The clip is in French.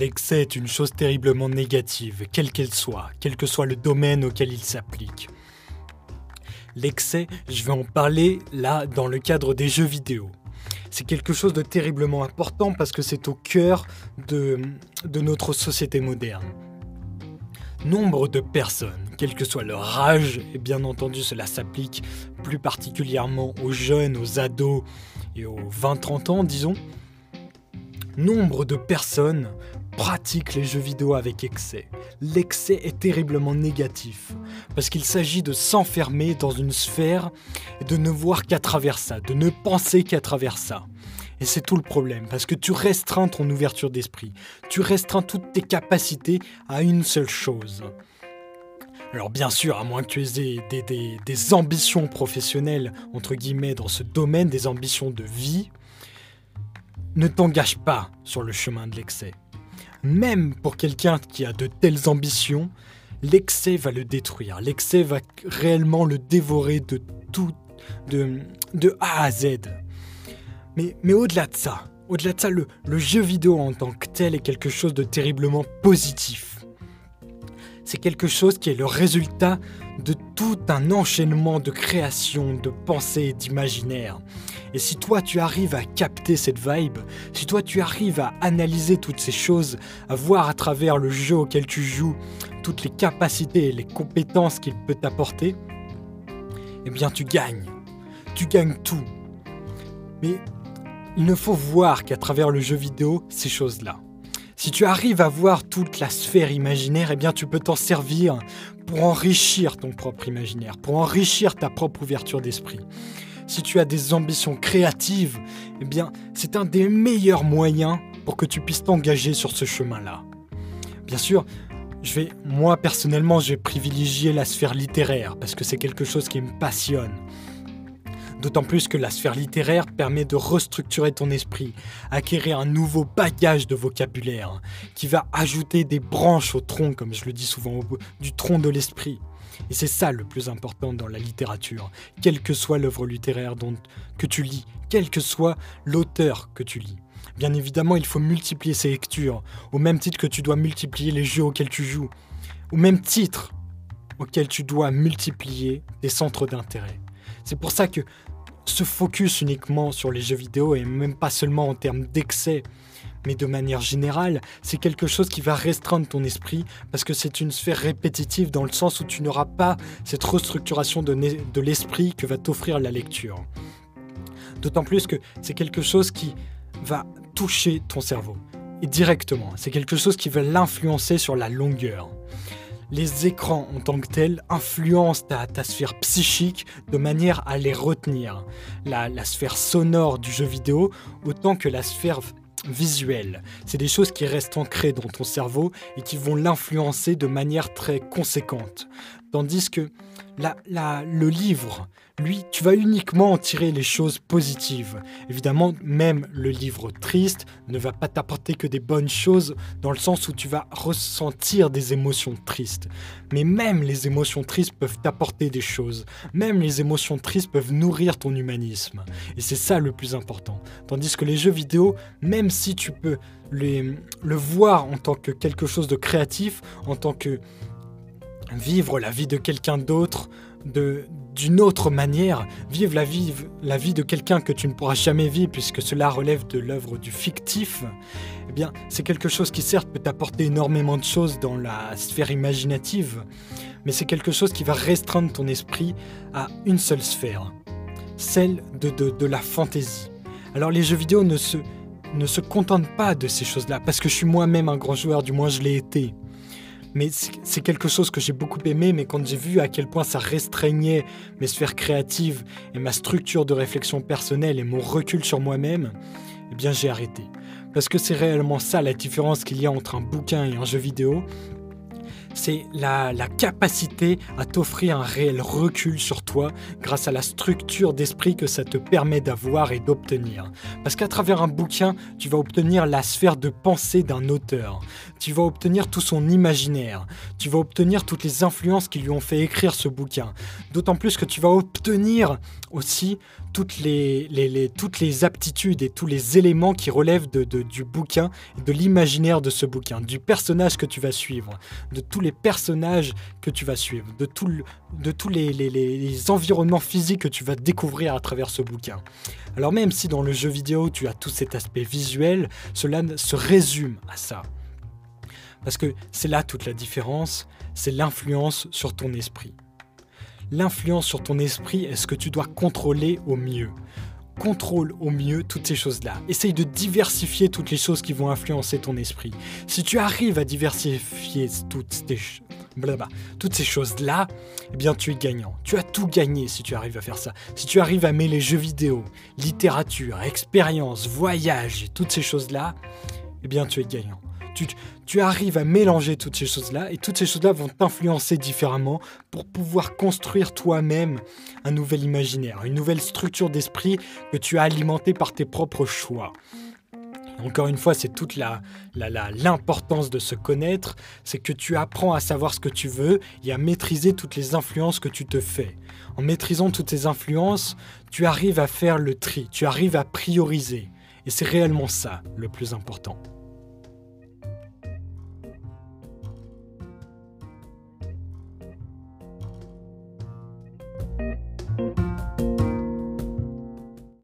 l'excès est une chose terriblement négative, quelle qu'elle soit, quel que soit le domaine auquel il s'applique. L'excès, je vais en parler là dans le cadre des jeux vidéo. C'est quelque chose de terriblement important parce que c'est au cœur de, de notre société moderne. Nombre de personnes, quel que soit leur âge, et bien entendu cela s'applique plus particulièrement aux jeunes, aux ados et aux 20-30 ans, disons, nombre de personnes pratiquent les jeux vidéo avec excès. L'excès est terriblement négatif, parce qu'il s'agit de s'enfermer dans une sphère et de ne voir qu'à travers ça, de ne penser qu'à travers ça. Et c'est tout le problème, parce que tu restreins ton ouverture d'esprit, tu restreins toutes tes capacités à une seule chose. Alors bien sûr, à moins que tu aies des, ambitions professionnelles, entre guillemets, dans ce domaine, des ambitions de vie, ne t'engage pas sur le chemin de l'excès. Même pour quelqu'un qui a de telles ambitions, l'excès va le détruire. L'excès va réellement le dévorer de tout, de, A à Z. Mais, au-delà de ça, au-delà de ça, le, le jeu vidéo en tant que tel est quelque chose de terriblement positif. C'est quelque chose qui est le résultat de tout un enchaînement de créations, de pensées et d'imaginaires. Et si toi tu arrives à capter cette vibe, si toi tu arrives à analyser toutes ces choses, à voir à travers le jeu auquel tu joues toutes les capacités et les compétences qu'il peut t'apporter, eh bien tu gagnes. Tu gagnes tout. Mais il ne faut voir qu'à travers le jeu vidéo ces choses-là. Si tu arrives à voir toute la sphère imaginaire, eh bien tu peux t'en servir pour enrichir ton propre imaginaire, pour enrichir ta propre ouverture d'esprit. Si tu as des ambitions créatives, eh bien c'est un des meilleurs moyens pour que tu puisses t'engager sur ce chemin-là. Bien sûr, je vais, moi personnellement, je vais privilégier la sphère littéraire parce que c'est quelque chose qui me passionne. D'autant plus que la sphère littéraire permet de restructurer ton esprit, acquérir un nouveau bagage de vocabulaire, qui va ajouter des branches au tronc, comme je le dis souvent, du tronc de l'esprit. Et c'est ça le plus important dans la littérature, quelle que soit l'œuvre littéraire dont, que tu lis, quel que soit l'auteur que tu lis. Bien évidemment, il faut multiplier ces lectures, au même titre que tu dois multiplier les jeux auxquels tu joues, au même titre auquel tu dois multiplier des centres d'intérêt. C'est pour ça que se focus uniquement sur les jeux vidéo et même pas seulement en termes d'excès, mais de manière générale, c'est quelque chose qui va restreindre ton esprit parce que c'est une sphère répétitive dans le sens où tu n'auras pas cette restructuration de, de l'esprit que va t'offrir la lecture. D'autant plus que c'est quelque chose qui va toucher ton cerveau. Et directement, c'est quelque chose qui va l'influencer sur la longueur les écrans en tant que tels influencent ta, sphère psychique de manière à les retenir. La, sphère sonore du jeu vidéo autant que la sphère visuelle. C'est des choses qui restent ancrées dans ton cerveau et qui vont l'influencer de manière très conséquente. Tandis que le livre, lui, tu vas uniquement en tirer les choses positives. Évidemment, même le livre triste ne va pas t'apporter que des bonnes choses dans le sens où tu vas ressentir des émotions tristes. Mais même les émotions tristes peuvent t'apporter des choses. Même les émotions tristes peuvent nourrir ton humanisme. Et c'est ça le plus important. Tandis que les jeux vidéo, même si tu peux le voir en tant que quelque chose de créatif, en tant que vivre la vie de quelqu'un d'autre de d'une autre manière, vivre la vie, la vie de quelqu'un que tu ne pourras jamais vivre puisque cela relève de l'œuvre du fictif, eh bien, c'est quelque chose qui certes peut t'apporter énormément de choses dans la sphère imaginative, mais c'est quelque chose qui va restreindre ton esprit à une seule sphère, celle de, de, de la fantaisie. Alors les jeux vidéo ne se, ne se contentent pas de ces choses-là, parce que je suis moi-même un grand joueur, du moins je l'ai été mais c'est quelque chose que j'ai beaucoup aimé, mais quand j'ai vu à quel point ça restreignait mes sphères créatives et ma structure de réflexion personnelle et mon recul sur moi-même, eh bien j'ai arrêté. Parce que c'est réellement ça la différence qu'il y a entre un bouquin et un jeu vidéo, c'est la, capacité à t'offrir un réel recul sur toi grâce à la structure d'esprit que ça te permet d'avoir et d'obtenir. Parce qu'à travers un bouquin, tu vas obtenir la sphère de pensée d'un auteur, tu vas obtenir tout son imaginaire, tu vas obtenir toutes les influences qui lui ont fait écrire ce bouquin. D'autant plus que tu vas obtenir aussi toutes les, aptitudes et tous les éléments qui relèvent du bouquin, de l'imaginaire de ce bouquin, du personnage que tu vas suivre, de tous les personnages que tu vas suivre, de, tous les, environnements physiques que tu vas découvrir à travers ce bouquin. Alors même si dans le jeu vidéo tu as tout cet aspect visuel, cela se résume à ça. Parce que c'est là toute la différence, c'est l'influence sur ton esprit l'influence sur ton esprit est ce que tu dois contrôler au mieux. Contrôle au mieux toutes ces choses-là. Essaye de diversifier toutes les choses qui vont influencer ton esprit. Si tu arrives à diversifier toutes ces, choses-là, eh bien tu es gagnant. Tu as tout gagné si tu arrives à faire ça. Si tu arrives à mêler jeux vidéo, littérature, expérience, voyage, toutes ces choses-là, eh bien tu es gagnant tu, arrives à mélanger toutes ces choses-là et toutes ces choses-là vont t'influencer différemment pour pouvoir construire toi-même un nouvel imaginaire, une nouvelle structure d'esprit que tu as alimentée par tes propres choix. Encore une fois, c'est toute la, l'importance de se connaître, c'est que tu apprends à savoir ce que tu veux et à maîtriser toutes les influences que tu te fais. En maîtrisant toutes ces influences, tu arrives à faire le tri, tu arrives à prioriser. Et c'est réellement ça le plus important.